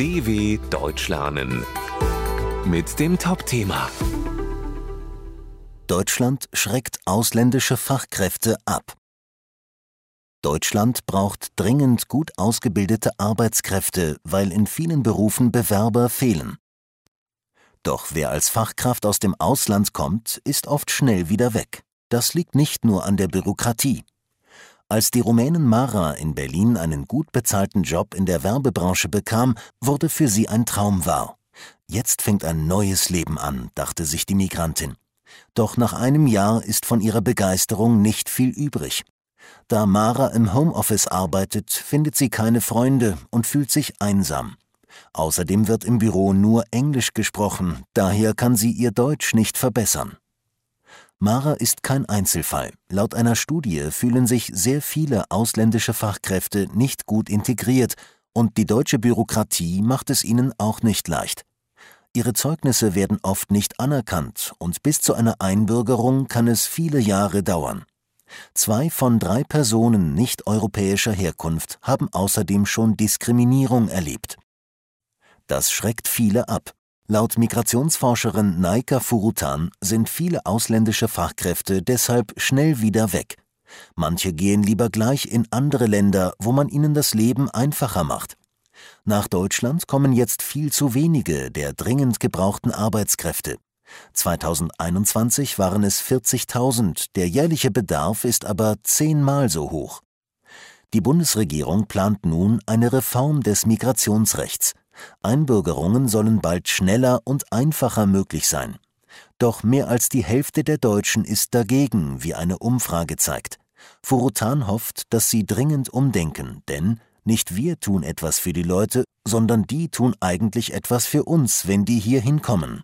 DW Deutsch lernen mit dem Top-Thema Deutschland schreckt ausländische Fachkräfte ab. Deutschland braucht dringend gut ausgebildete Arbeitskräfte, weil in vielen Berufen Bewerber fehlen. Doch wer als Fachkraft aus dem Ausland kommt, ist oft schnell wieder weg. Das liegt nicht nur an der Bürokratie. Als die Rumänin Mara in Berlin einen gut bezahlten Job in der Werbebranche bekam, wurde für sie ein Traum wahr. Jetzt fängt ein neues Leben an, dachte sich die Migrantin. Doch nach einem Jahr ist von ihrer Begeisterung nicht viel übrig. Da Mara im Homeoffice arbeitet, findet sie keine Freunde und fühlt sich einsam. Außerdem wird im Büro nur Englisch gesprochen, daher kann sie ihr Deutsch nicht verbessern. Mara ist kein Einzelfall. Laut einer Studie fühlen sich sehr viele ausländische Fachkräfte nicht gut integriert und die deutsche Bürokratie macht es ihnen auch nicht leicht. Ihre Zeugnisse werden oft nicht anerkannt und bis zu einer Einbürgerung kann es viele Jahre dauern. Zwei von drei Personen nicht europäischer Herkunft haben außerdem schon Diskriminierung erlebt. Das schreckt viele ab. Laut Migrationsforscherin Naika Furutan sind viele ausländische Fachkräfte deshalb schnell wieder weg. Manche gehen lieber gleich in andere Länder, wo man ihnen das Leben einfacher macht. Nach Deutschland kommen jetzt viel zu wenige der dringend gebrauchten Arbeitskräfte. 2021 waren es 40.000, der jährliche Bedarf ist aber zehnmal so hoch. Die Bundesregierung plant nun eine Reform des Migrationsrechts. Einbürgerungen sollen bald schneller und einfacher möglich sein. Doch mehr als die Hälfte der Deutschen ist dagegen, wie eine Umfrage zeigt. Furutan hofft, dass sie dringend umdenken, denn nicht wir tun etwas für die Leute, sondern die tun eigentlich etwas für uns, wenn die hier hinkommen.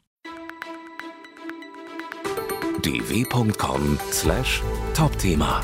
dw.com/topthema